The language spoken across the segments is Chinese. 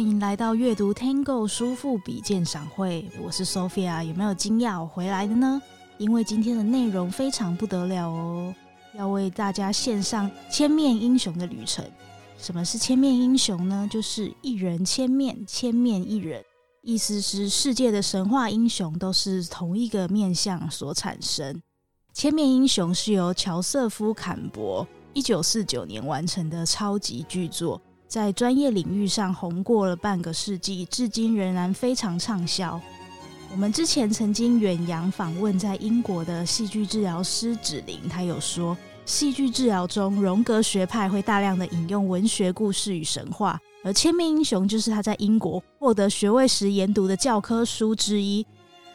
欢迎来到阅读 Tango 书富比鉴赏会，我是 Sophia。有没有惊讶我回来的呢？因为今天的内容非常不得了哦，要为大家献上千面英雄的旅程。什么是千面英雄呢？就是一人千面，千面一人，意思是世界的神话英雄都是同一个面相所产生。千面英雄是由乔瑟夫·坎伯一九四九年完成的超级巨作。在专业领域上红过了半个世纪，至今仍然非常畅销。我们之前曾经远洋访问在英国的戏剧治疗师芷玲，她有说，戏剧治疗中荣格学派会大量的引用文学故事与神话，而《千面英雄》就是他在英国获得学位时研读的教科书之一。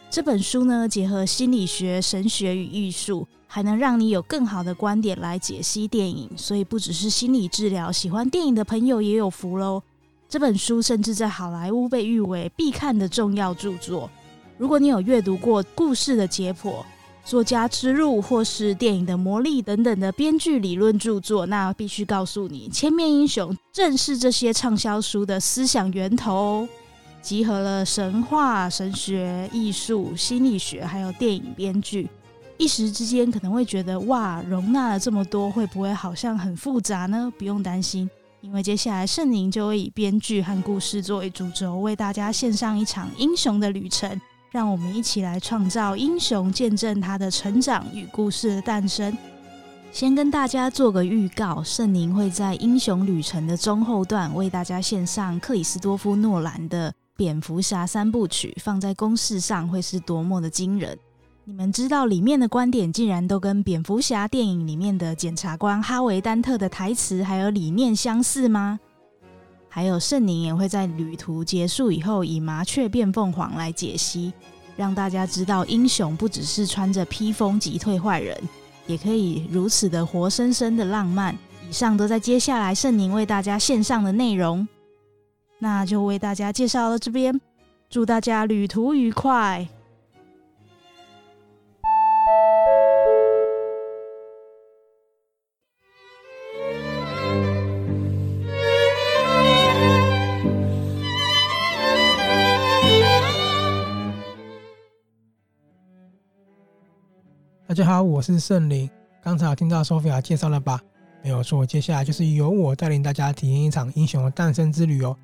这本书呢，结合心理学、神学与艺术。还能让你有更好的观点来解析电影，所以不只是心理治疗，喜欢电影的朋友也有福喽。这本书甚至在好莱坞被誉为必看的重要著作。如果你有阅读过《故事的解剖》、《作家之路》或是电影的魔力等等的编剧理论著作，那必须告诉你，《千面英雄》正是这些畅销书的思想源头，集合了神话、神学、艺术、心理学，还有电影编剧。一时之间可能会觉得哇，容纳了这么多，会不会好像很复杂呢？不用担心，因为接下来圣灵就会以编剧和故事作为主轴，为大家献上一场英雄的旅程。让我们一起来创造英雄，见证他的成长与故事的诞生。先跟大家做个预告，圣灵会在英雄旅程的中后段为大家献上克里斯多夫诺兰的蝙蝠侠三部曲，放在公式上会是多么的惊人。你们知道里面的观点竟然都跟蝙蝠侠电影里面的检察官哈维·丹特的台词还有理念相似吗？还有圣灵也会在旅途结束以后以麻雀变凤凰来解析，让大家知道英雄不只是穿着披风击退坏人，也可以如此的活生生的浪漫。以上都在接下来圣灵为大家献上的内容，那就为大家介绍到这边，祝大家旅途愉快。大家好，我是圣灵。刚才有听到 Sophia 介绍了吧？没有错，接下来就是由我带领大家体验一场英雄的诞生之旅哦。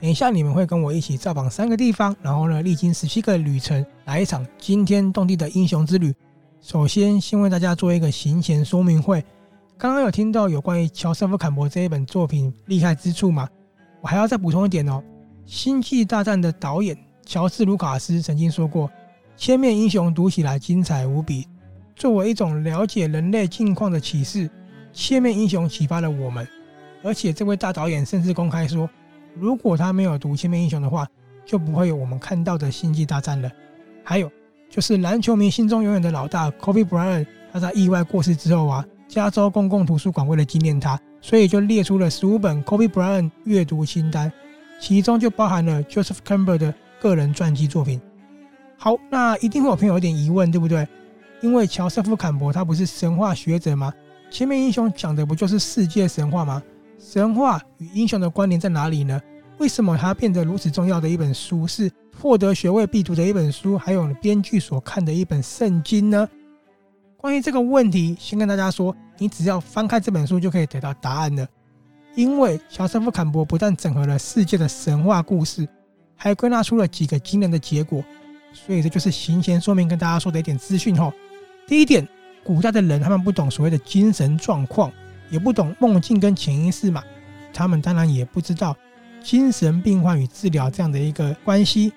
等一下你们会跟我一起造访三个地方，然后呢，历经十七个旅程，来一场惊天动地的英雄之旅。首先，先为大家做一个行前说明会。刚刚有听到有关于乔瑟夫·坎伯这一本作品厉害之处吗？我还要再补充一点哦。《星际大战》的导演乔治·卢卡斯曾经说过：“千面英雄读起来精彩无比。”作为一种了解人类境况的启示，千面英雄启发了我们。而且这位大导演甚至公开说，如果他没有读千面英雄的话，就不会有我们看到的星际大战了。还有就是篮球迷心中永远的老大 Kobe Bryant，他在意外过世之后啊，加州公共图书馆为了纪念他，所以就列出了十五本 Kobe Bryant 阅读清单，其中就包含了 Joseph Campbell 的个人传记作品。好，那一定会有朋友有点疑问，对不对？因为乔瑟夫·坎伯他不是神话学者吗？前面英雄讲的不就是世界神话吗？神话与英雄的关联在哪里呢？为什么它变得如此重要的一本书，是获得学位必读的一本书，还有编剧所看的一本圣经呢？关于这个问题，先跟大家说，你只要翻开这本书就可以得到答案了。因为乔瑟夫·坎伯不但整合了世界的神话故事，还归纳出了几个惊人的结果，所以这就是行前说明跟大家说的一点资讯吼。第一点，古代的人他们不懂所谓的精神状况，也不懂梦境跟潜意识嘛，他们当然也不知道精神病患与治疗这样的一个关系，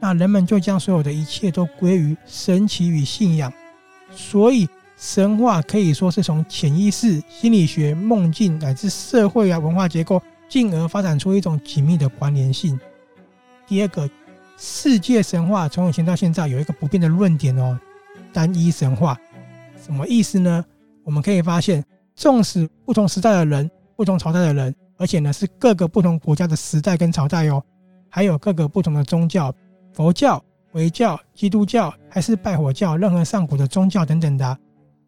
那人们就将所有的一切都归于神奇与信仰，所以神话可以说是从潜意识、心理学、梦境乃至社会啊文化结构，进而发展出一种紧密的关联性。第二个，世界神话从以前到现在有一个不变的论点哦。单一神话什么意思呢？我们可以发现，纵使不同时代的人、不同朝代的人，而且呢是各个不同国家的时代跟朝代哦，还有各个不同的宗教，佛教、回教、基督教，还是拜火教，任何上古的宗教等等的，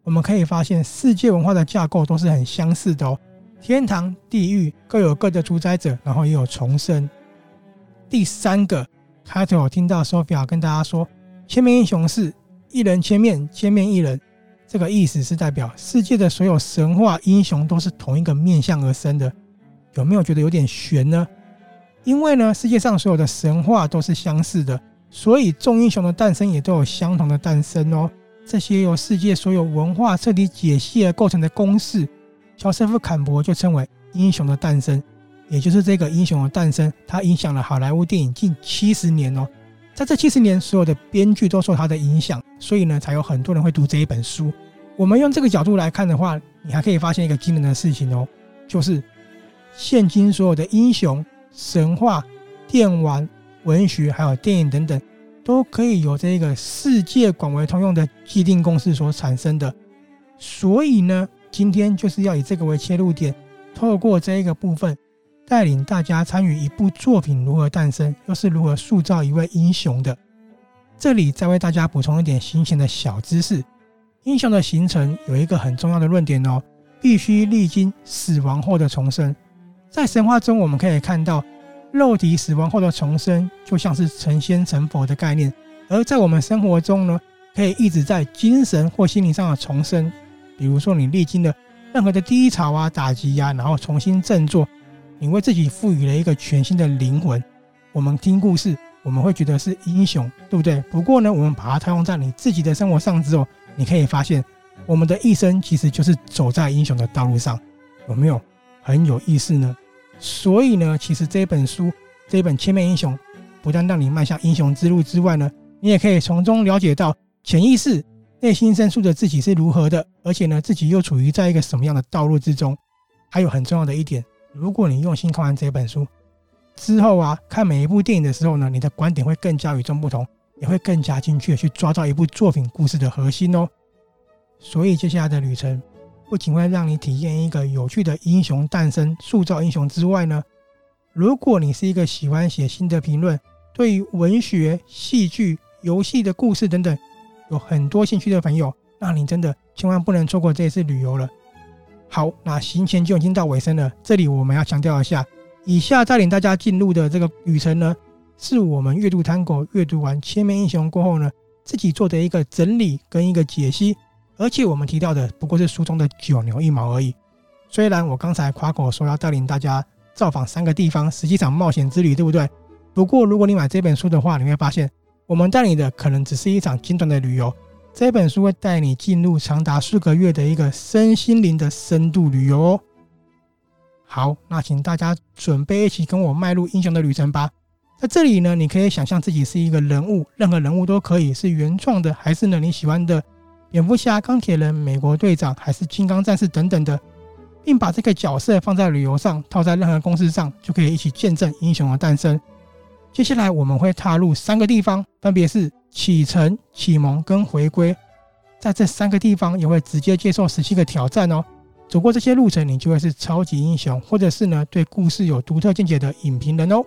我们可以发现，世界文化的架构都是很相似的哦。天堂、地狱各有各的主宰者，然后也有重生。第三个开头我听到 Sophia 跟大家说，千面英雄是一人千面，千面一人。这个意思是代表世界的所有神话英雄都是同一个面相而生的。有没有觉得有点悬呢？因为呢，世界上所有的神话都是相似的，所以众英雄的诞生也都有相同的诞生哦。这些由世界所有文化彻底解析而构成的公式，乔瑟夫·坎伯就称为英雄的诞生。也就是这个英雄的诞生，它影响了好莱坞电影近七十年哦。在这七十年，所有的编剧都受他的影响，所以呢，才有很多人会读这一本书。我们用这个角度来看的话，你还可以发现一个惊人的事情哦，就是现今所有的英雄、神话、电玩、文学还有电影等等，都可以由这个世界广为通用的既定公式所产生的。所以呢，今天就是要以这个为切入点，透过这一个部分。带领大家参与一部作品如何诞生，又是如何塑造一位英雄的。这里再为大家补充一点新鲜的小知识：英雄的形成有一个很重要的论点哦，必须历经死亡后的重生。在神话中，我们可以看到肉体死亡后的重生，就像是成仙成佛的概念；而在我们生活中呢，可以一直在精神或心灵上的重生。比如说，你历经了任何的低潮啊、打击呀、啊，然后重新振作。你为自己赋予了一个全新的灵魂。我们听故事，我们会觉得是英雄，对不对？不过呢，我们把它套用在你自己的生活上之后，你可以发现，我们的一生其实就是走在英雄的道路上，有没有很有意思呢？所以呢，其实这本书，这本《千面英雄》，不但让你迈向英雄之路之外呢，你也可以从中了解到潜意识、内心深处的自己是如何的，而且呢，自己又处于在一个什么样的道路之中。还有很重要的一点。如果你用心看完这本书之后啊，看每一部电影的时候呢，你的观点会更加与众不同，也会更加精确去抓到一部作品故事的核心哦。所以接下来的旅程不仅会让你体验一个有趣的英雄诞生、塑造英雄之外呢，如果你是一个喜欢写心得评论，对于文学、戏剧、游戏的故事等等有很多兴趣的朋友，那你真的千万不能错过这次旅游了。好，那行前就已经到尾声了。这里我们要强调一下，以下带领大家进入的这个旅程呢，是我们阅读 Tango 阅读完《千面英雄》过后呢，自己做的一个整理跟一个解析。而且我们提到的不过是书中的九牛一毛而已。虽然我刚才夸口说要带领大家造访三个地方，实际上冒险之旅，对不对？不过如果你买这本书的话，你会发现，我们带领的可能只是一场简短的旅游。这本书会带你进入长达数个月的一个身心灵的深度旅游哦。好，那请大家准备一起跟我迈入英雄的旅程吧。在这里呢，你可以想象自己是一个人物，任何人物都可以是原创的，还是呢你喜欢的蝙蝠侠、钢铁人、美国队长，还是金刚战士等等的，并把这个角色放在旅游上，套在任何公司上，就可以一起见证英雄的诞生。接下来我们会踏入三个地方，分别是。启程、启蒙跟回归，在这三个地方也会直接接受十七个挑战哦。走过这些路程，你就会是超级英雄，或者是呢对故事有独特见解的影评人哦。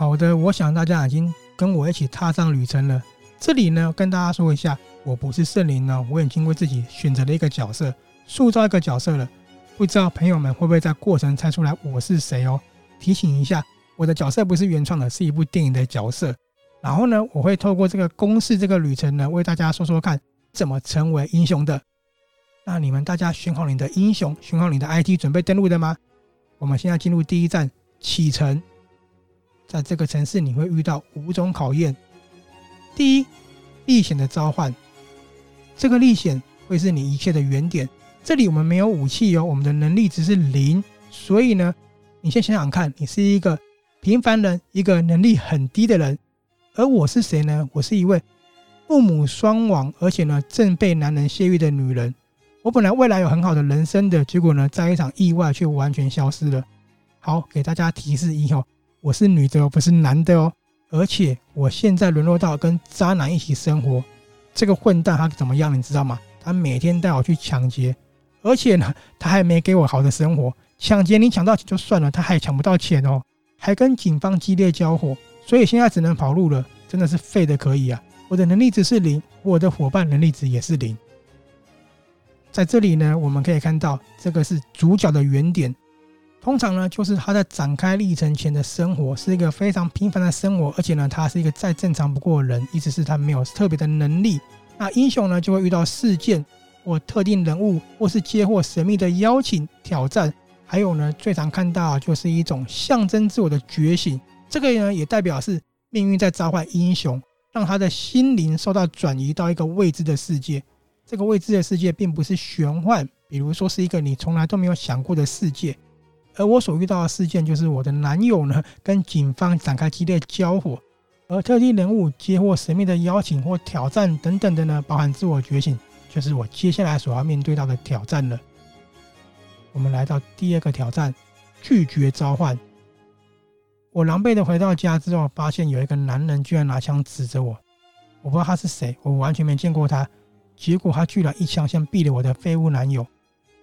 好的，我想大家已经跟我一起踏上旅程了。这里呢，跟大家说一下，我不是圣灵呢，我已经为自己选择了一个角色，塑造一个角色了。不知道朋友们会不会在过程猜出来我是谁哦？提醒一下，我的角色不是原创的，是一部电影的角色。然后呢，我会透过这个公式这个旅程呢，为大家说说看怎么成为英雄的。那你们大家选好你的英雄，选好你的 ID，准备登录的吗？我们现在进入第一站，启程。在这个城市，你会遇到五种考验。第一，历险的召唤，这个历险会是你一切的原点。这里我们没有武器哦，我们的能力值是零。所以呢，你先想想看，你是一个平凡人，一个能力很低的人。而我是谁呢？我是一位父母双亡，而且呢正被男人泄欲的女人。我本来未来有很好的人生的，结果呢，在一场意外却完全消失了。好，给大家提示以后。我是女的哦，不是男的哦，而且我现在沦落到跟渣男一起生活。这个混蛋他怎么样，你知道吗？他每天带我去抢劫，而且呢，他还没给我好的生活。抢劫你抢到钱就算了，他还抢不到钱哦，还跟警方激烈交火，所以现在只能跑路了，真的是废的可以啊！我的能力值是零，我的伙伴能力值也是零。在这里呢，我们可以看到这个是主角的原点。通常呢，就是他在展开历程前的生活是一个非常平凡的生活，而且呢，他是一个再正常不过的人，意思是他没有特别的能力。那英雄呢，就会遇到事件或特定人物，或是接获神秘的邀请、挑战，还有呢，最常看到就是一种象征自我的觉醒。这个呢，也代表是命运在召唤英雄，让他的心灵受到转移到一个未知的世界。这个未知的世界并不是玄幻，比如说是一个你从来都没有想过的世界。而我所遇到的事件，就是我的男友呢跟警方展开激烈交火，而特定人物接获神秘的邀请或挑战等等的呢，包含自我觉醒，就是我接下来所要面对到的挑战了。我们来到第二个挑战，拒绝召唤。我狼狈的回到家之后，发现有一个男人居然拿枪指着我，我不知道他是谁，我完全没见过他，结果他居然一枪先毙了我的废物男友。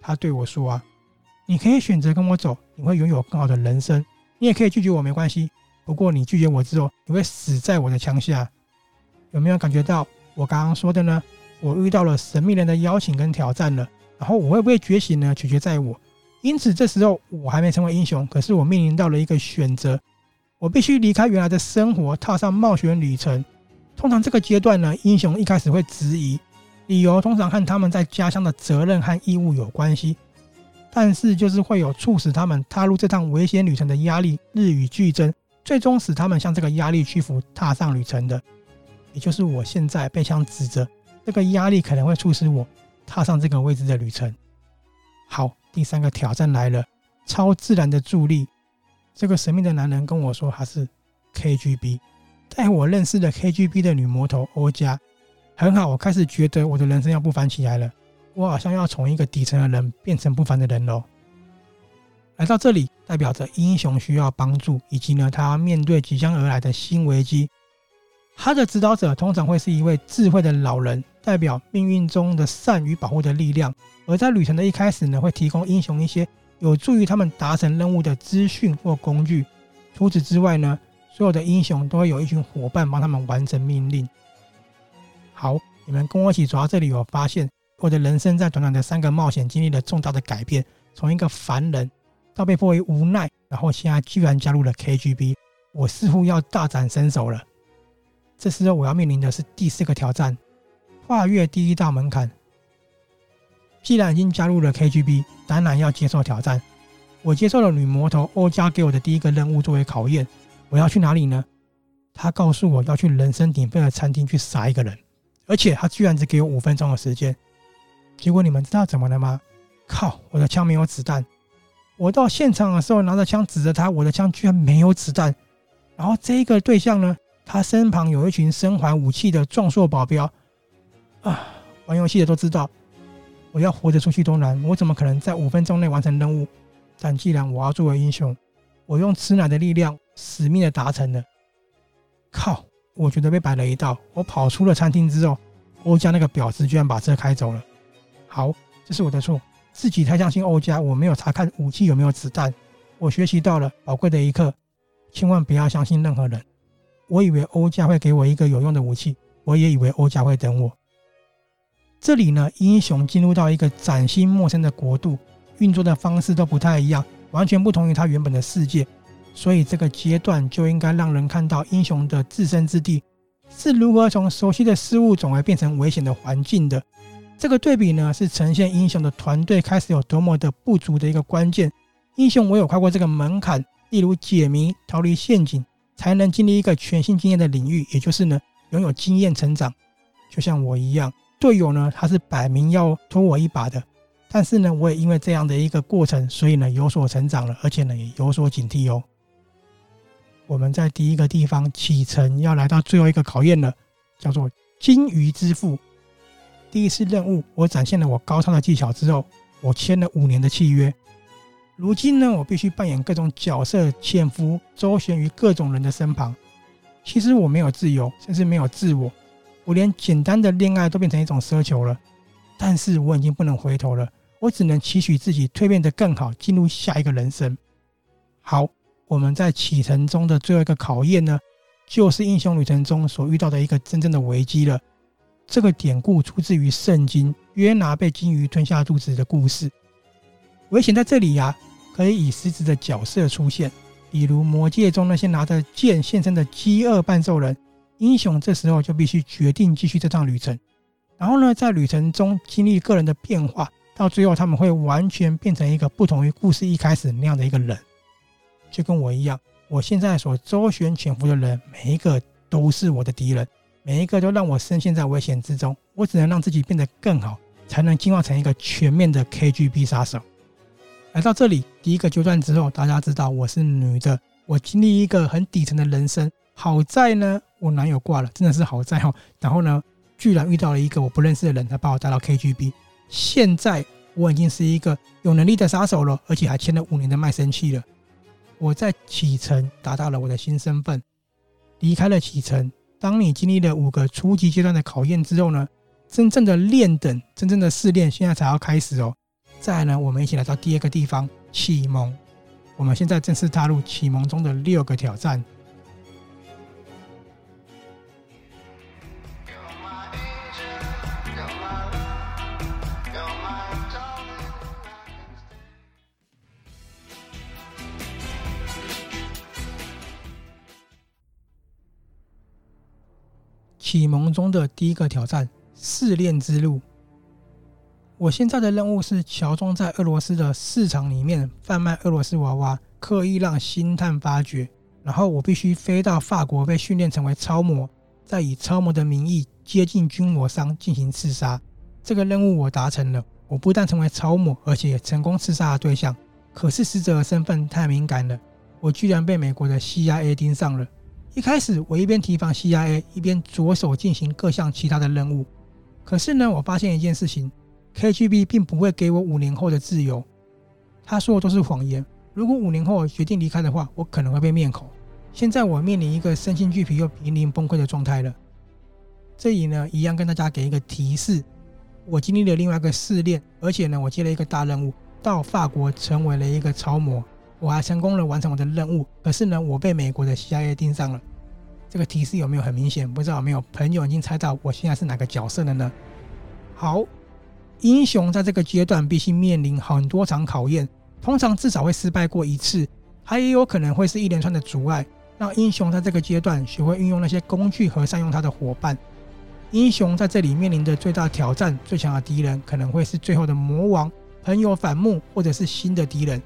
他对我说啊。你可以选择跟我走，你会拥有更好的人生。你也可以拒绝我，没关系。不过你拒绝我之后，你会死在我的枪下。有没有感觉到我刚刚说的呢？我遇到了神秘人的邀请跟挑战了，然后我会不会觉醒呢？取决在我。因此这时候我还没成为英雄，可是我面临到了一个选择，我必须离开原来的生活，踏上冒险旅程。通常这个阶段呢，英雄一开始会质疑，理由通常和他们在家乡的责任和义务有关系。但是，就是会有促使他们踏入这趟危险旅程的压力日与俱增，最终使他们向这个压力屈服，踏上旅程的，也就是我现在被枪指着，这个压力可能会促使我踏上这个未知的旅程。好，第三个挑战来了，超自然的助力。这个神秘的男人跟我说他是 KGB，带我认识的 KGB 的女魔头欧佳。很好，我开始觉得我的人生要不凡起来了。我好像要从一个底层的人变成不凡的人喽。来到这里，代表着英雄需要帮助，以及呢，他面对即将而来的新危机。他的指导者通常会是一位智慧的老人，代表命运中的善与保护的力量。而在旅程的一开始呢，会提供英雄一些有助于他们达成任务的资讯或工具。除此之外呢，所有的英雄都会有一群伙伴帮他们完成命令。好，你们跟我一起走到这里，我发现。我的人生在短短的三个冒险经历了重大的改变，从一个凡人到被迫于无奈，然后现在居然加入了 KGB，我似乎要大展身手了。这时候我要面临的是第四个挑战，跨越第一道门槛。既然已经加入了 KGB，当然要接受挑战。我接受了女魔头欧佳给我的第一个任务作为考验。我要去哪里呢？她告诉我要去人声鼎沸的餐厅去杀一个人，而且她居然只给我五分钟的时间。结果你们知道怎么了吗？靠！我的枪没有子弹。我到现场的时候拿着枪指着他，我的枪居然没有子弹。然后这个对象呢，他身旁有一群身怀武器的壮硕保镖。啊，玩游戏的都知道，我要活着出去都难，我怎么可能在五分钟内完成任务？但既然我要作为英雄，我用吃奶的力量，使命的达成了。靠！我觉得被摆了一道。我跑出了餐厅之后，欧家那个婊子居然把车开走了。好，这是我的错，自己太相信欧家，我没有查看武器有没有子弹。我学习到了宝贵的一课，千万不要相信任何人。我以为欧家会给我一个有用的武器，我也以为欧家会等我。这里呢，英雄进入到一个崭新陌生的国度，运作的方式都不太一样，完全不同于他原本的世界。所以这个阶段就应该让人看到英雄的自身之地是如何从熟悉的事物总而变成危险的环境的。这个对比呢，是呈现英雄的团队开始有多么的不足的一个关键。英雄唯有跨过这个门槛，例如解谜、逃离陷阱，才能经历一个全新经验的领域，也就是呢，拥有经验成长。就像我一样，队友呢，他是摆明要拖我一把的，但是呢，我也因为这样的一个过程，所以呢，有所成长了，而且呢，也有所警惕哦。我们在第一个地方启程，要来到最后一个考验了，叫做金鱼之父。第一次任务，我展现了我高超的技巧之后，我签了五年的契约。如今呢，我必须扮演各种角色，潜伏周旋于各种人的身旁。其实我没有自由，甚至没有自我，我连简单的恋爱都变成一种奢求了。但是我已经不能回头了，我只能期许自己蜕变得更好，进入下一个人生。好，我们在启程中的最后一个考验呢，就是英雄旅程中所遇到的一个真正的危机了。这个典故出自于圣经，约拿被鲸鱼吞下肚子的故事。危险在这里呀、啊，可以以实质的角色出现，比如魔界中那些拿着剑现身的饥饿半兽人。英雄这时候就必须决定继续这趟旅程，然后呢，在旅程中经历个人的变化，到最后他们会完全变成一个不同于故事一开始那样的一个人，就跟我一样。我现在所周旋潜伏的人，每一个都是我的敌人，每一个都让我深陷在危险之中。我只能让自己变得更好，才能进化成一个全面的 KGB 杀手。来到这里第一个阶段之后，大家知道我是女的，我经历一个很底层的人生。好在呢，我男友挂了，真的是好在哈。然后呢，居然遇到了一个我不认识的人，他把我带到 KGB。现在我已经是一个有能力的杀手了，而且还签了五年的卖身契了。我在启程达到了我的新身份，离开了启程。当你经历了五个初级阶段的考验之后呢，真正的练等，真正的试炼现在才要开始哦。再来呢，我们一起来到第二个地方启蒙。我们现在正式踏入启蒙中的六个挑战。启蒙中的第一个挑战：试炼之路。我现在的任务是乔装在俄罗斯的市场里面贩卖俄罗斯娃娃，刻意让星探发觉。然后我必须飞到法国，被训练成为超模，再以超模的名义接近军火商进行刺杀。这个任务我达成了，我不但成为超模，而且也成功刺杀了对象。可是死者的身份太敏感了，我居然被美国的 CIA 盯上了。一开始，我一边提防 CIA，一边着手进行各项其他的任务。可是呢，我发现一件事情：KGB 并不会给我五年后的自由。他说的都是谎言。如果五年后决定离开的话，我可能会被灭口。现在我面临一个身心俱疲又濒临崩溃的状态了。这里呢，一样跟大家给一个提示：我经历了另外一个试炼，而且呢，我接了一个大任务，到法国成为了一个超模。我还成功了完成我的任务，可是呢，我被美国的 CIA 盯上了。这个提示有没有很明显？不知道有没有朋友已经猜到我现在是哪个角色了呢？好，英雄在这个阶段必须面临很多场考验，通常至少会失败过一次，还也有可能会是一连串的阻碍，让英雄在这个阶段学会运用那些工具和善用他的伙伴。英雄在这里面临的最大挑战、最强的敌人，可能会是最后的魔王、朋友反目，或者是新的敌人。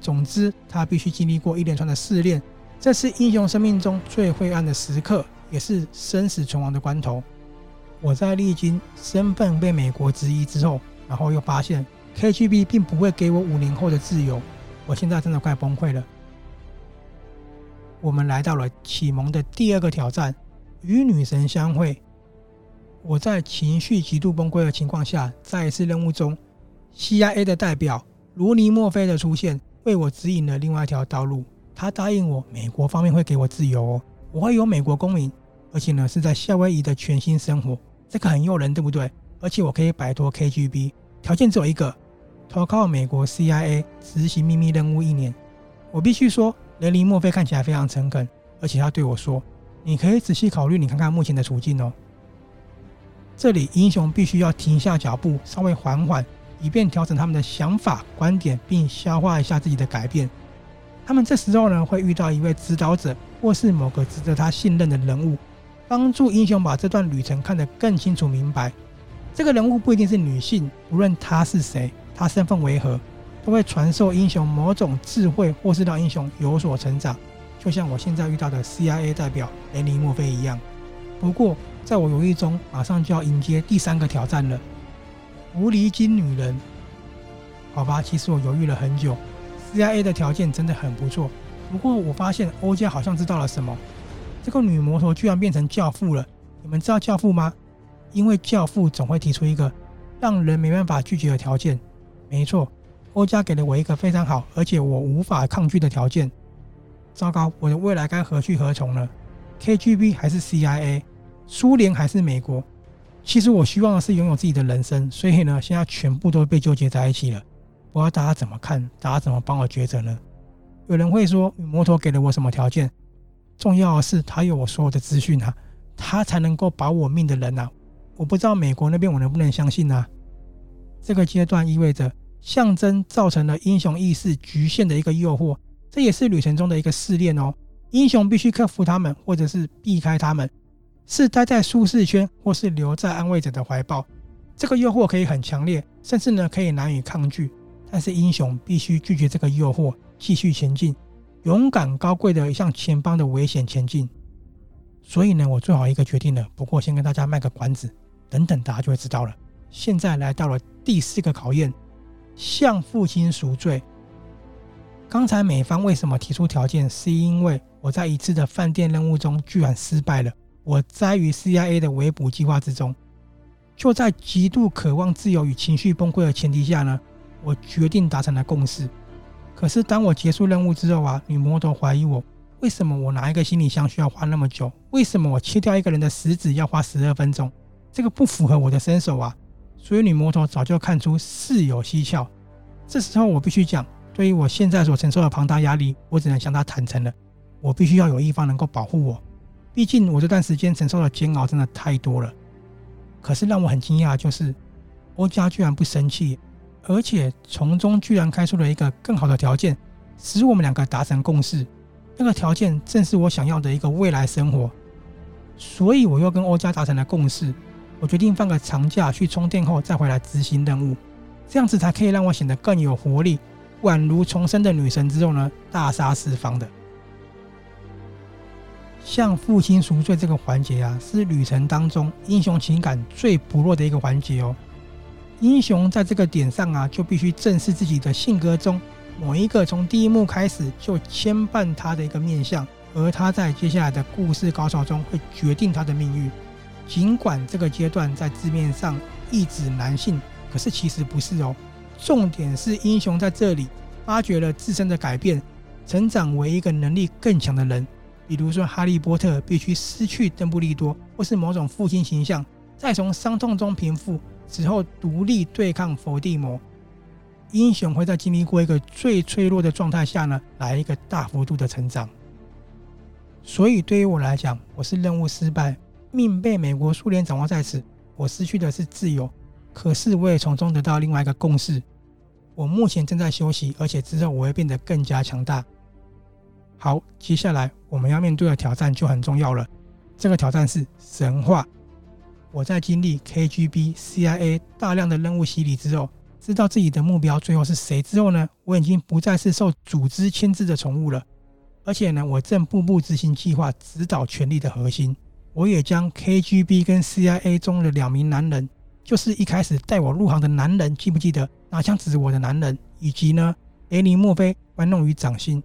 总之，他必须经历过一连串的试炼，这是英雄生命中最灰暗的时刻，也是生死存亡的关头。我在历经身份被美国质疑之后，然后又发现 KGB 并不会给我五年后的自由，我现在真的快崩溃了。我们来到了启蒙的第二个挑战——与女神相会。我在情绪极度崩溃的情况下，在一次任务中，CIA 的代表罗尼莫菲的出现。为我指引了另外一条道路。他答应我，美国方面会给我自由哦，我会有美国公民，而且呢是在夏威夷的全新生活，这个很诱人，对不对？而且我可以摆脱 KGB，条件只有一个：投靠美国 CIA 执行秘密任务一年。我必须说，雷尼莫菲看起来非常诚恳，而且他对我说：“你可以仔细考虑，你看看目前的处境哦。”这里英雄必须要停下脚步，稍微缓缓。以便调整他们的想法、观点，并消化一下自己的改变。他们这时候呢，会遇到一位指导者，或是某个值得他信任的人物，帮助英雄把这段旅程看得更清楚明白。这个人物不一定是女性，无论她是谁，她身份为何，都会传授英雄某种智慧，或是让英雄有所成长。就像我现在遇到的 CIA 代表雷尼莫菲一样。不过，在我犹豫中，马上就要迎接第三个挑战了。狐狸精女人，好吧，其实我犹豫了很久。CIA 的条件真的很不错，不过我发现欧家好像知道了什么。这个女魔头居然变成教父了，你们知道教父吗？因为教父总会提出一个让人没办法拒绝的条件。没错，欧家给了我一个非常好，而且我无法抗拒的条件。糟糕，我的未来该何去何从呢？KGB 还是 CIA？苏联还是美国？其实我希望的是拥有自己的人生，所以呢，现在全部都被纠结在一起了。不知道大家怎么看？大家怎么帮我抉择呢？有人会说，摩托给了我什么条件？重要的是，他有我所有的资讯啊，他才能够保我命的人啊。我不知道美国那边我能不能相信啊？这个阶段意味着象征造成了英雄意识局限的一个诱惑，这也是旅程中的一个试炼哦。英雄必须克服他们，或者是避开他们。是待在舒适圈，或是留在安慰者的怀抱。这个诱惑可以很强烈，甚至呢可以难以抗拒。但是英雄必须拒绝这个诱惑，继续前进，勇敢高贵的向前方的危险前进。所以呢，我做好一个决定了。不过先跟大家卖个关子，等等大家就会知道了。现在来到了第四个考验，向父亲赎罪。刚才美方为什么提出条件？是因为我在一次的饭店任务中居然失败了。我栽于 CIA 的围捕计划之中，就在极度渴望自由与情绪崩溃的前提下呢，我决定达成了共识。可是当我结束任务之后啊，女魔头怀疑我，为什么我拿一个行李箱需要花那么久？为什么我切掉一个人的食指要花十二分钟？这个不符合我的身手啊！所以女魔头早就看出事有蹊跷。这时候我必须讲，对于我现在所承受的庞大压力，我只能向她坦诚了。我必须要有一方能够保护我。毕竟我这段时间承受的煎熬真的太多了，可是让我很惊讶就是，欧家居然不生气，而且从中居然开出了一个更好的条件，使我们两个达成共识。那个条件正是我想要的一个未来生活，所以我又跟欧家达成了共识。我决定放个长假去充电后再回来执行任务，这样子才可以让我显得更有活力，宛如重生的女神之后呢，大杀四方的。向父亲赎罪这个环节啊，是旅程当中英雄情感最薄弱的一个环节哦。英雄在这个点上啊，就必须正视自己的性格中某一个从第一幕开始就牵绊他的一个面相，而他在接下来的故事高潮中会决定他的命运。尽管这个阶段在字面上意指男性，可是其实不是哦。重点是英雄在这里发掘了自身的改变，成长为一个能力更强的人。比如说，哈利波特必须失去邓布利多，或是某种父亲形象，再从伤痛中平复，之后独立对抗伏地魔。英雄会在经历过一个最脆弱的状态下呢，来一个大幅度的成长。所以对于我来讲，我是任务失败，命被美国苏联掌握在此，我失去的是自由，可是我也从中得到另外一个共识。我目前正在休息，而且之后我会变得更加强大。好，接下来我们要面对的挑战就很重要了。这个挑战是神话。我在经历 KGB、CIA 大量的任务洗礼之后，知道自己的目标最后是谁之后呢，我已经不再是受组织牵制的宠物了。而且呢，我正步步执行计划，指导权力的核心。我也将 KGB 跟 CIA 中的两名男人，就是一开始带我入行的男人，记不记得拿枪指我的男人，以及呢，雷尼墨菲玩弄于掌心。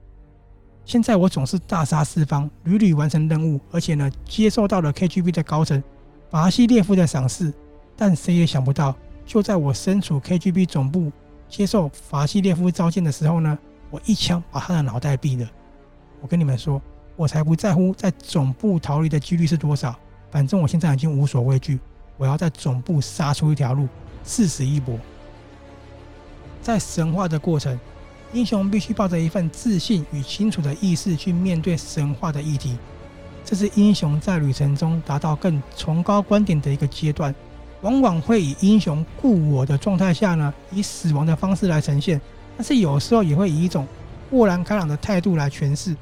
现在我总是大杀四方，屡屡完成任务，而且呢，接受到了 KGB 的高层法西列夫的赏识。但谁也想不到，就在我身处 KGB 总部接受法西列夫召见的时候呢，我一枪把他的脑袋毙了。我跟你们说，我才不在乎在总部逃离的几率是多少，反正我现在已经无所畏惧，我要在总部杀出一条路，誓死一搏。在神话的过程。英雄必须抱着一份自信与清楚的意识去面对神话的议题，这是英雄在旅程中达到更崇高观点的一个阶段。往往会以英雄故我的状态下呢，以死亡的方式来呈现，但是有时候也会以一种豁然开朗的态度来诠释。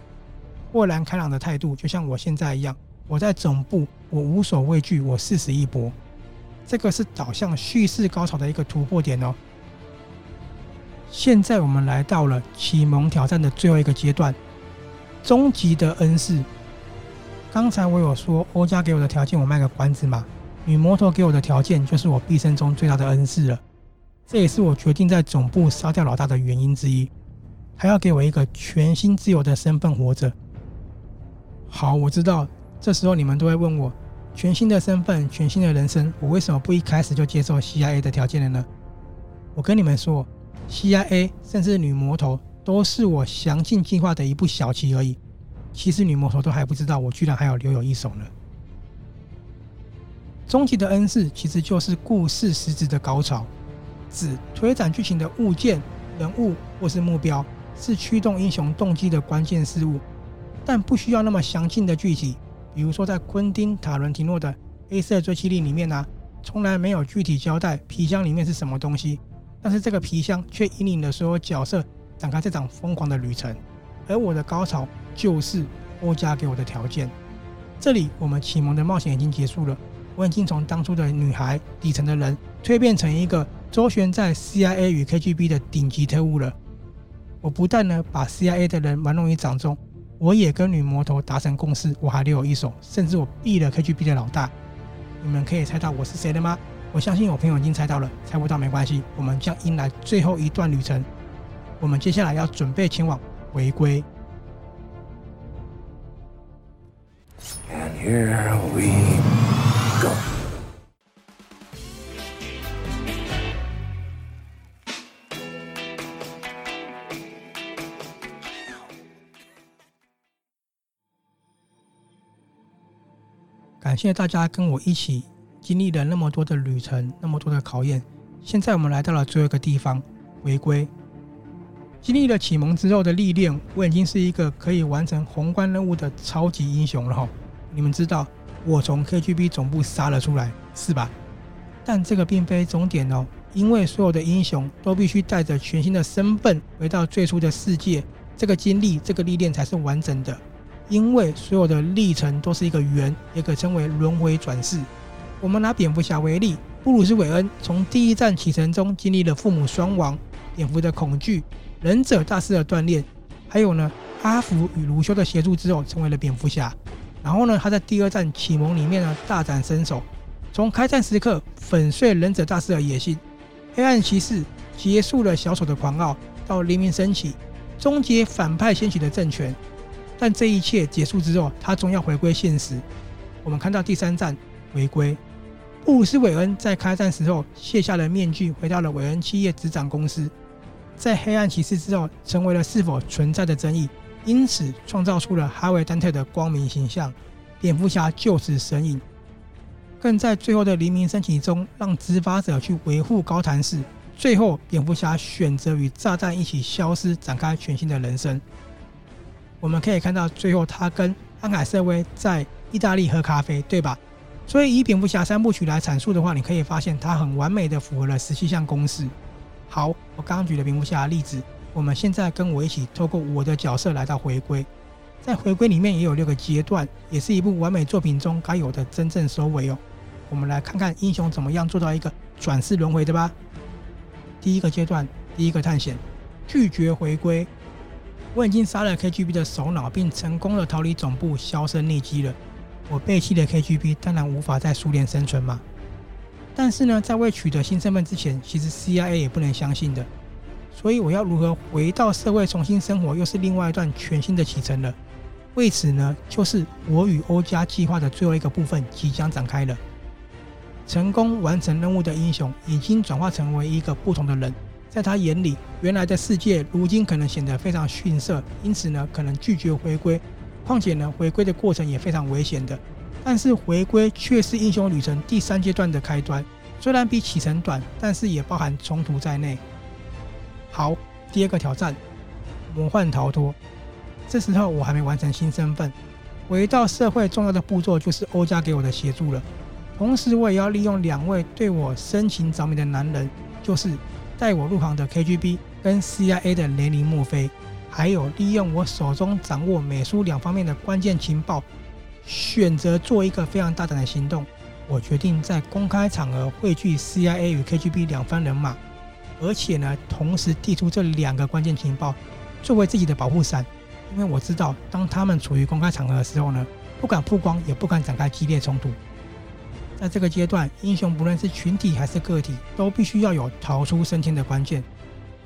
豁然开朗的态度，就像我现在一样，我在总部，我无所畏惧，我誓死一搏。这个是导向叙事高潮的一个突破点哦。现在我们来到了启蒙挑战的最后一个阶段，终极的恩赐。刚才我有说欧家给我的条件，我卖个关子嘛。女魔头给我的条件就是我毕生中最大的恩赐了，这也是我决定在总部杀掉老大的原因之一。还要给我一个全新自由的身份活着。好，我知道这时候你们都会问我，全新的身份，全新的人生，我为什么不一开始就接受 CIA 的条件了呢？我跟你们说。CIA 甚至女魔头都是我详尽计划的一步小棋而已。其实女魔头都还不知道，我居然还有留有一手呢。终极的恩赐其实就是故事实质的高潮，指推展剧情的物件、人物或是目标，是驱动英雄动机的关键事物，但不需要那么详尽的具体。比如说，在昆汀·塔伦提诺的《黑色追击令》里面呢、从来没有具体交代皮箱里面是什么东西，但是这个皮箱却引领了所有角色展开这场疯狂的旅程。而我的高潮就是欧家给我的条件。这里我们启蒙的冒险已经结束了，我已经从当初的女孩底层的人蜕变成一个周旋在 CIA 与 KGB 的顶级特务了。我不但呢把 CIA 的人玩弄于掌中，我也跟女魔头达成共识，我还留有一手，甚至我毙了 KGB 的老大。你们可以猜到我是谁了吗？我相信有朋友已经猜到了，猜不到没关系，我们将迎来最后一段旅程。我们接下来要准备前往回归。And here we go. 感谢大家跟我一起经历了那么多的旅程，那么多的考验。现在我们来到了最后一个地方——回归。经历了启蒙之后的历练，我已经是一个可以完成宏观任务的超级英雄了哈！你们知道，我从 KGB 总部杀了出来，是吧？但这个并非终点哦，因为所有的英雄都必须带着全新的身份回到最初的世界，这个经历、这个历练才是完整的。因为所有的历程都是一个圆，也可称为轮回转世。我们拿蝙蝠侠为例，布鲁斯·韦恩从第一战启程中经历了父母双亡、蝙蝠的恐惧。忍者大师的锻炼，还有呢，阿福与卢修的协助之后，成为了蝙蝠侠。然后呢，他在第二战启蒙里面呢，大展身手，从开战时刻粉碎忍者大师的野心，黑暗骑士结束了小丑的狂傲，到黎明升起，终结反派掀起的政权。但这一切结束之后，他终要回归现实。我们看到第三战回归，布鲁斯·韦恩在开战时候卸下了面具，回到了韦恩企业执掌公司。在黑暗骑士之后，成为了是否存在的争议，因此创造出了哈维·丹特的光明形象，蝙蝠侠就此神隐，更在最后的黎明升起中，让执法者去维护高谭市，最后蝙蝠侠选择与炸弹一起消失，展开全新的人生。我们可以看到，最后他跟安凯瑟薇在意大利喝咖啡，对吧？所以以蝙蝠侠三部曲来阐述的话，你可以发现它很完美的符合了十七项公式。好，我刚刚举了蝙蝠侠的例子，我们现在跟我一起透过我的角色来到回归，在回归里面也有六个阶段，也是一部完美作品中该有的真正收尾哦。我们来看看英雄怎么样做到一个转世轮回的吧。第一个阶段，第一个探险，拒绝回归。我已经杀了 KGB 的首脑，并成功的逃离总部，销声匿迹了。我背弃了 KGB，当然无法在苏联生存嘛。但是呢，在未取得新身份之前，其实 CIA 也不能相信的。所以我要如何回到社会重新生活，又是另外一段全新的启程了。为此呢，就是我与欧家计划的最后一个部分即将展开了。成功完成任务的英雄已经转化成为一个不同的人，在他眼里，原来的世界如今可能显得非常逊色，因此呢，可能拒绝回归。况且呢，回归的过程也非常危险的。但是回归却是英雄旅程第三阶段的开端，虽然比启程短，但是也包含冲突在内。好，第二个挑战，魔幻逃脱。这时候我还没完成新身份，回到社会重要的步骤就是欧家给我的协助了。同时，我也要利用两位对我深情着迷的男人，就是带我入行的 KGB 跟 CIA 的雷尼墨菲，还有利用我手中掌握美苏两方面的关键情报。选择做一个非常大胆的行动，我决定在公开场合汇聚 CIA 与 KGB 两方人马，而且呢，同时递出这两个关键情报作为自己的保护伞，因为我知道，当他们处于公开场合的时候呢，不敢曝光，也不敢展开激烈冲突。在这个阶段，英雄不论是群体还是个体，都必须要有逃出升天的关键，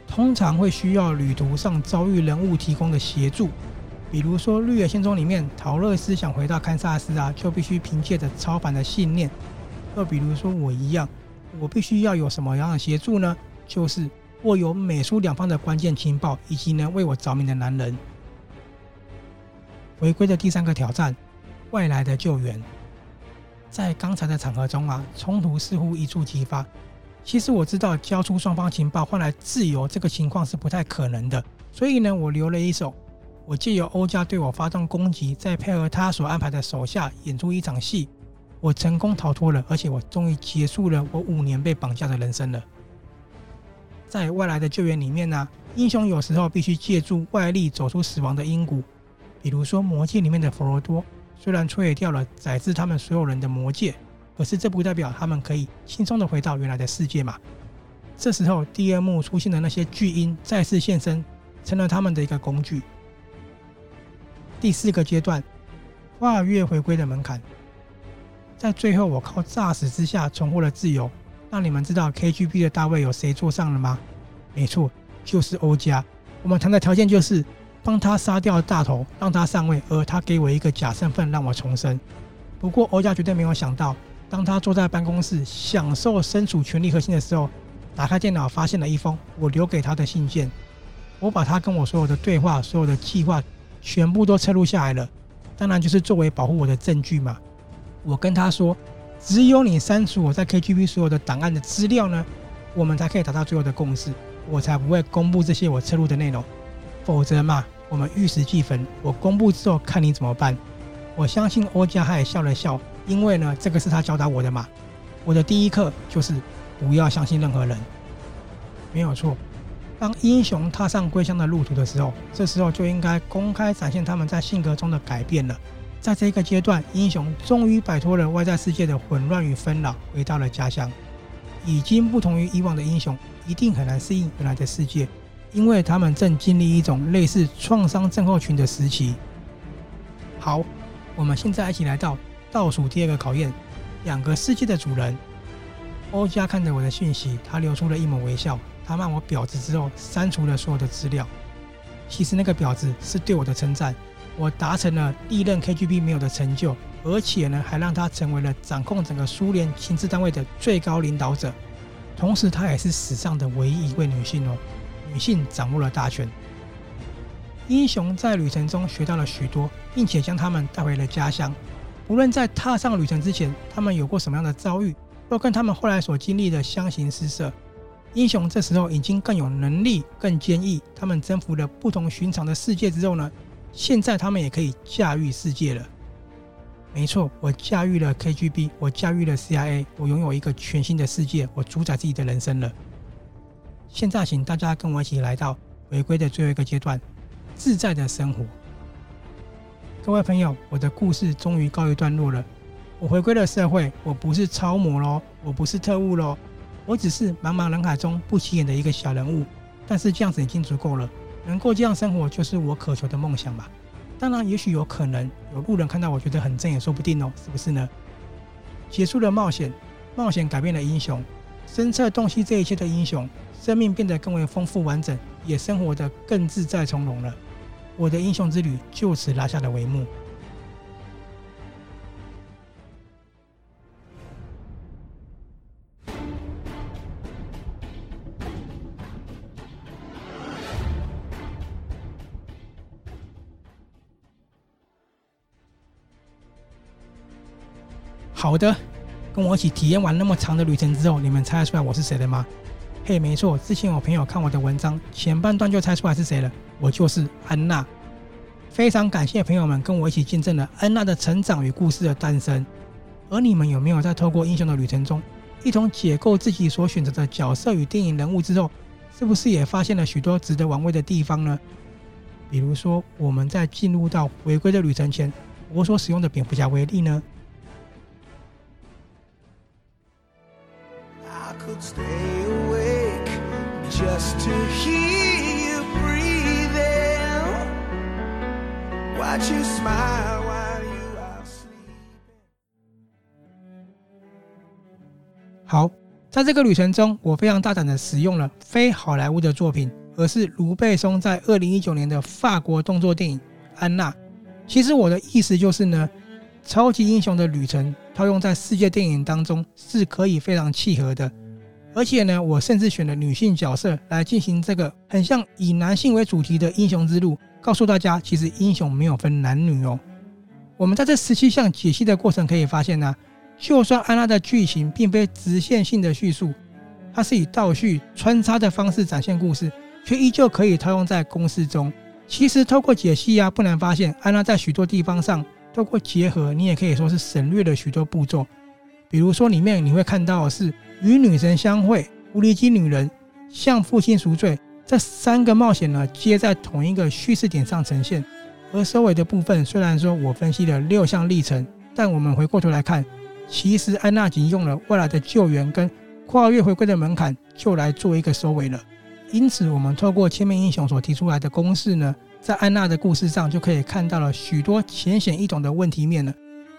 通常会需要旅途上遭遇人物提供的协助。比如说《绿野仙踪》里面，桃乐丝想回到堪萨斯啊，就必须凭借着超凡的信念。又比如说我一样，我必须要有什么样的协助呢？就是握有美苏两方的关键情报，以及呢为我着迷的男人。回归的第三个挑战，外来的救援。在刚才的场合中啊，冲突似乎一触即发。其实我知道交出双方情报换来自由这个情况是不太可能的，所以呢，我留了一手。我借由欧家对我发动攻击，再配合他所安排的手下演出一场戏，我成功逃脱了，而且我终于结束了我五年被绑架的人生了。在外来的救援里面呢，英雄有时候必须借助外力走出死亡的阴谷，比如说魔戒里面的佛罗多，虽然摧毁掉了宰制他们所有人的魔戒，可是这不代表他们可以轻松的回到原来的世界嘛。这时候第二幕出现的那些巨婴再次现身，成了他们的一个工具。第四个阶段，跨越回归的门槛，在最后我靠诈死之下重获了自由。那你们知道 KGB 的大位有谁坐上了吗？没错，就是欧加。我们谈的条件就是帮他杀掉大头，让他上位，而他给我一个假身份让我重生。不过欧加绝对没有想到，当他坐在办公室享受身处权力核心的时候，打开电脑发现了一封我留给他的信件。我把他跟我所有的对话、所有的计划。全部都记录下来了，当然就是作为保护我的证据嘛。我跟他说，只有你删除我在 KGB 所有的档案的资料呢，我们才可以达到最后的共识，我才不会公布这些我记录的内容。否则嘛，我们玉石俱焚。我公布之后看你怎么办。我相信欧加他也笑了笑，因为呢，这个是他教导我的嘛。我的第一课就是不要相信任何人，没有错。当英雄踏上归乡的路途的时候，这时候就应该公开展现他们在性格中的改变了。在这个阶段，英雄终于摆脱了外在世界的混乱与纷扰，回到了家乡。已经不同于以往的英雄，一定很难适应原来的世界，因为他们正经历一种类似创伤症候群的时期。好，我们现在一起来到倒数第二个考验：两个世界的主人。欧加看着我的讯息，他流出了一抹微笑。他骂我婊子之后，删除了所有的资料。其实那个婊子是对我的称赞，我达成了历任 KGB 没有的成就，而且呢，还让他成为了掌控整个苏联情治单位的最高领导者。同时，她也是史上的唯一一位女性哦，女性掌握了大权。英雄在旅程中学到了许多，并且将他们带回了家乡。无论在踏上旅程之前，他们有过什么样的遭遇，都跟他们后来所经历的相形失色。英雄这时候已经更有能力、更坚毅。他们征服了不同寻常的世界之后呢，现在他们也可以驾驭世界了。没错，我驾驭了 KGB，我驾驭了 CIA，我拥有一个全新的世界，我主宰自己的人生了。现在，请大家跟我一起来到回归的最后一个阶段——自在的生活。各位朋友，我的故事终于告一段落了。我回归了社会，我不是超模喽，我不是特务喽。我只是茫茫人海中不起眼的一个小人物，但是这样子已经足够了。能够这样生活，就是我渴求的梦想吧。当然，也许有可能有路人看到我觉得很正，也说不定哦，是不是呢？结束了冒险，冒险改变了英雄，深彻洞悉这一切的英雄，生命变得更为丰富完整，也生活得更自在从容了。我的英雄之旅就此拉下了帷幕。好的，跟我一起体验完那么长的旅程之后，你们猜得出来我是谁了吗？嘿，没错，之前有朋友看我的文章，前半段就猜出来是谁了，我就是安娜。非常感谢朋友们跟我一起见证了安娜的成长与故事的诞生。而你们有没有在透过英雄的旅程中，一同解构自己所选择的角色与电影人物之后，是不是也发现了许多值得玩味的地方呢？比如说，我们在进入到回归的旅程前，我所使用的蝙蝠侠为例呢？Just to hear you breathing. Watch you smile. 好，在这个旅程中，我非常大胆的使用了非好莱坞的作品，而是卢贝松在二零一九年的法国动作电影《安娜》。其实我的意思就是呢，超级英雄的旅程套用在世界电影当中是可以非常契合的。而且呢，我甚至选了女性角色来进行这个很像以男性为主题的英雄之路，告诉大家，其实英雄没有分男女哦。我们在这十七项解析的过程可以发现呢，就算安娜的剧情并非直线性的叙述，它是以倒叙穿插的方式展现故事，却依旧可以套用在公式中。其实透过解析啊，不难发现安娜在许多地方上透过结合，你也可以说是省略了许多步骤。比如说里面你会看到的是与女神相会、狐狸精女人、向父亲赎罪这三个冒险呢，皆在同一个叙事点上呈现。而收尾的部分，虽然说我分析了六项历程，但我们回过头来看，其实安娜仅用了未来的救援跟跨越回归的门槛，就来做一个收尾了。因此，我们透过千面英雄所提出来的公式呢，在安娜的故事上就可以看到了许多浅显易懂的问题面了。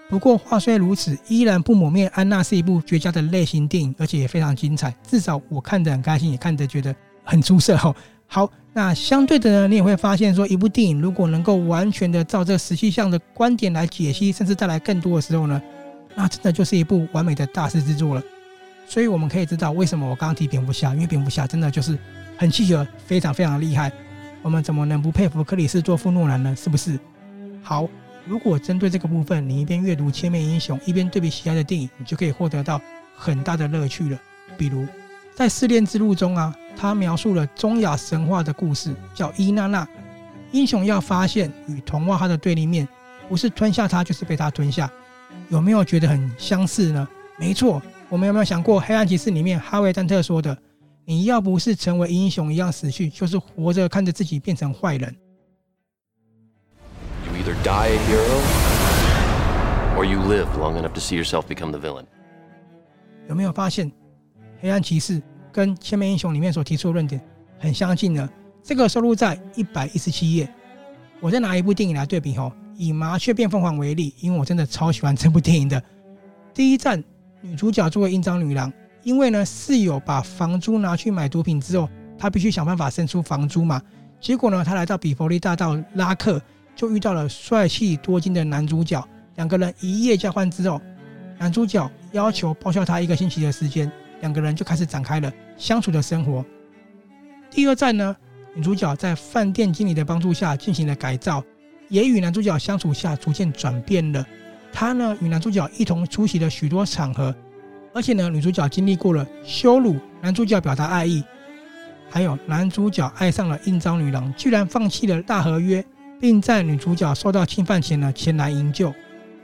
不过话虽如此，依然不抹灭安娜是一部绝佳的类型电影，而且也非常精彩。至少我看得很开心，也看得觉得很出色哦。好，那相对的呢，你也会发现说，一部电影如果能够完全的照这十七项的观点来解析，甚至带来更多的时候呢，那真的就是一部完美的大师之作了。所以我们可以知道，为什么我刚刚提蝙蝠侠，因为蝙蝠侠真的就是很契合，非常非常厉害。我们怎么能不佩服克里斯多夫诺兰呢？是不是？好，如果针对这个部分，你一边阅读《千面英雄》，一边对比喜爱的电影，你就可以获得到很大的乐趣了。比如在《试炼之路》中啊，他描述了中亚神话的故事，叫伊娜娜。英雄要发现与同化他的对立面，不是吞下他，就是被他吞下。有没有觉得很相似呢？没错。我们有没有想过，《黑暗骑士》里面哈维·丹特说的：“你要不是成为英雄一样死去，就是活着看着自己变成坏人。” Die a hero, or you live long enough to see yourself become the villain. 有没有发现，《黑暗骑士》跟《千面英雄》里面所提出的论点很相近呢？这个收录在一百一十七页。我再拿一部电影来对比哦，以《麻雀变凤凰》为例，因为我真的超喜欢这部电影的。第一站。女主角作为印章女郎，因为呢室友把房租拿去买毒品之后，她必须想办法生出房租嘛。结果呢，她来到比佛利大道拉客，就遇到了帅气多金的男主角。两个人一夜交换之后，男主角要求报销他一个星期的时间，两个人就开始展开了相处的生活。第二站呢，女主角在饭店经理的帮助下进行了改造，也与男主角相处下逐渐转变了。她呢，与男主角一同出席了许多场合，而且呢，女主角经历过了羞辱，男主角表达爱意，还有男主角爱上了印章女郎，居然放弃了大合约，并在女主角受到侵犯前呢前来营救。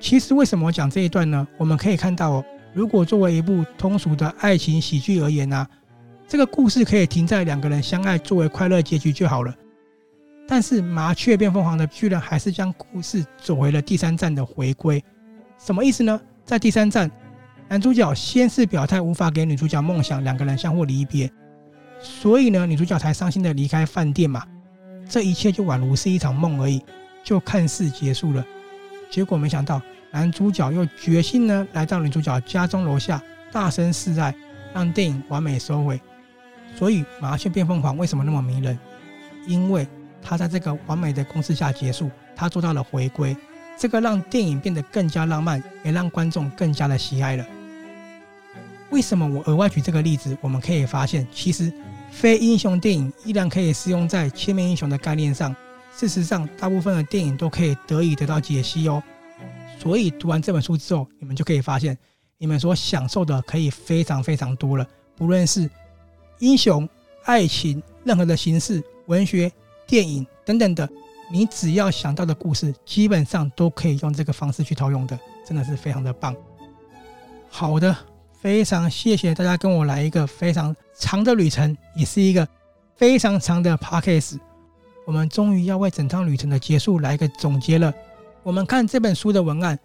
其实为什么讲这一段呢？我们可以看到哦，如果作为一部通俗的爱情喜剧而言啊，这个故事可以停在两个人相爱作为快乐结局就好了。但是麻雀变凤凰的居然还是将故事走回了第三站的回归。什么意思呢？在第三站，男主角先是表态无法给女主角梦想，两个人相互离别，所以呢，女主角才伤心的离开饭店嘛。这一切就宛如是一场梦而已，就看似结束了。结果没想到，男主角又决心呢，来到女主角家中楼下，大声示爱，让电影完美收尾。所以麻雀变凤凰为什么那么迷人？因为他在这个完美的公式下结束，他做到了回归。这个让电影变得更加浪漫，也让观众更加的喜爱了。为什么我额外举这个例子？我们可以发现，其实非英雄电影依然可以适用在千面英雄的概念上。事实上，大部分的电影都可以得以得到解析哦。所以读完这本书之后，你们就可以发现，你们所享受的可以非常非常多了。不论是英雄、爱情、任何的形式、文学、电影等等的。你只要想到的故事，基本上都可以用这个方式去套用的，真的是非常的棒。好的，非常谢谢大家跟我来一个非常长的旅程，也是一个非常长的 podcast。我们终于要为整趟旅程的结束来一个总结了。我们看这本书的文案，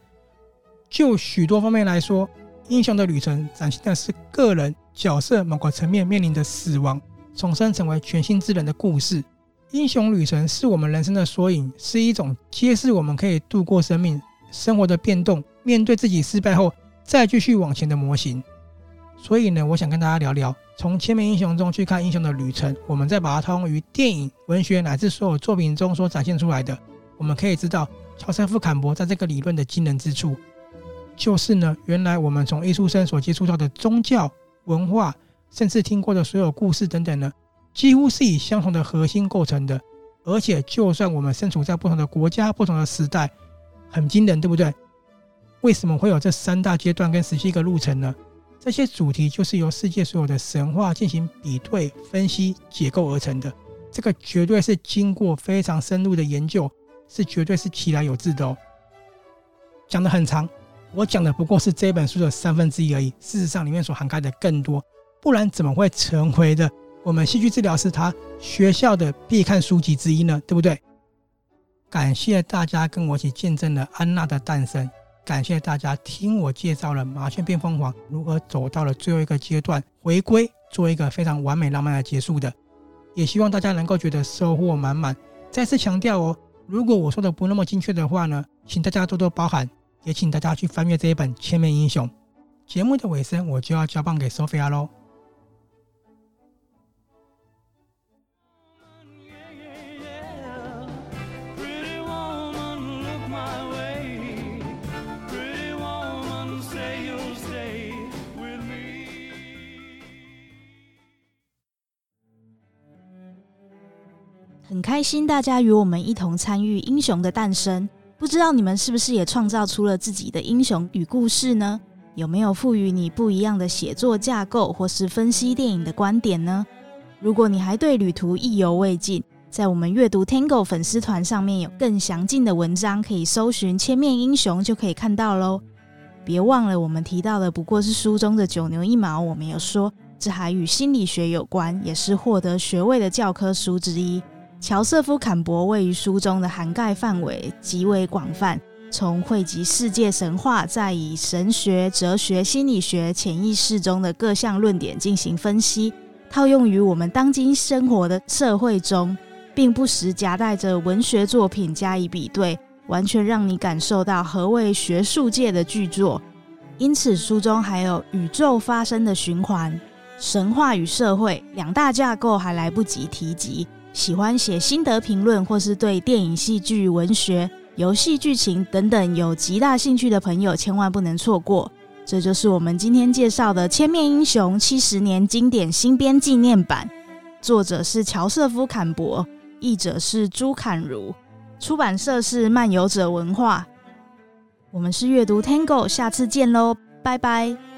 就许多方面来说，《英雄的旅程》展现的是个人角色某个层面面临的死亡，重生成为全新之人的故事。英雄旅程是我们人生的缩影，是一种揭示我们可以度过生命、生活的变动，面对自己失败后再继续往前的模型。所以呢，我想跟大家聊聊，从千面英雄中去看英雄的旅程，我们再把它套用于电影、文学乃至所有作品中所展现出来的，我们可以知道乔瑟夫·坎伯在这个理论的惊人之处，就是呢，原来我们从一出生所接触到的宗教、文化，甚至听过的所有故事等等呢。几乎是以相同的核心构成的，而且就算我们身处在不同的国家、不同的时代，很惊人，对不对？为什么会有这三大阶段跟十七个路程呢？这些主题就是由世界所有的神话进行比对、分析、解构而成的。这个绝对是经过非常深入的研究，是绝对是其来有致的哦。讲得很长，我讲的不过是这本书的三分之一而已。事实上，里面所涵盖的更多，不然怎么会成为的我们戏剧治疗师他学校的必看书籍之一呢？对不对？感谢大家跟我一起见证了安娜的诞生，感谢大家听我介绍了麻雀变凤凰如何走到了最后一个阶段，回归做一个非常完美浪漫的结束的。也希望大家能够觉得收获满满。再次强调哦，如果我说的不那么精确的话呢，请大家多多包涵。也请大家去翻阅这一本《千面英雄》。节目的尾声，我就要交棒给 Sophia 喽。很开心大家与我们一同参与英雄的诞生。不知道你们是不是也创造出了自己的英雄与故事呢？有没有赋予你不一样的写作架构，或是分析电影的观点呢？如果你还对旅途意犹未尽，在我们阅读 Tango 粉丝团上面有更详尽的文章，可以搜寻“千面英雄”就可以看到喽。别忘了，我们提到的不过是书中的九牛一毛，我们有说这还与心理学有关，也是获得学位的教科书之一。乔瑟夫·坎伯位于书中的涵盖范围极为广泛，从汇集世界神话，再以神学、哲学、心理学、潜意识中的各项论点进行分析，套用于我们当今生活的社会中，并不时夹带着文学作品加以比对，完全让你感受到何谓学术界的巨作。因此，书中还有宇宙发生的循环、神话与社会两大架构还来不及提及。喜欢写心得评论，或是对电影、戏剧、文学、游戏剧情等等有极大兴趣的朋友，千万不能错过。这就是我们今天介绍的《千面英雄》七十年经典新编纪念版，作者是乔瑟夫·坎伯，译者是朱坎如，出版社是漫游者文化。我们是阅读 Tango，下次见喽，拜拜。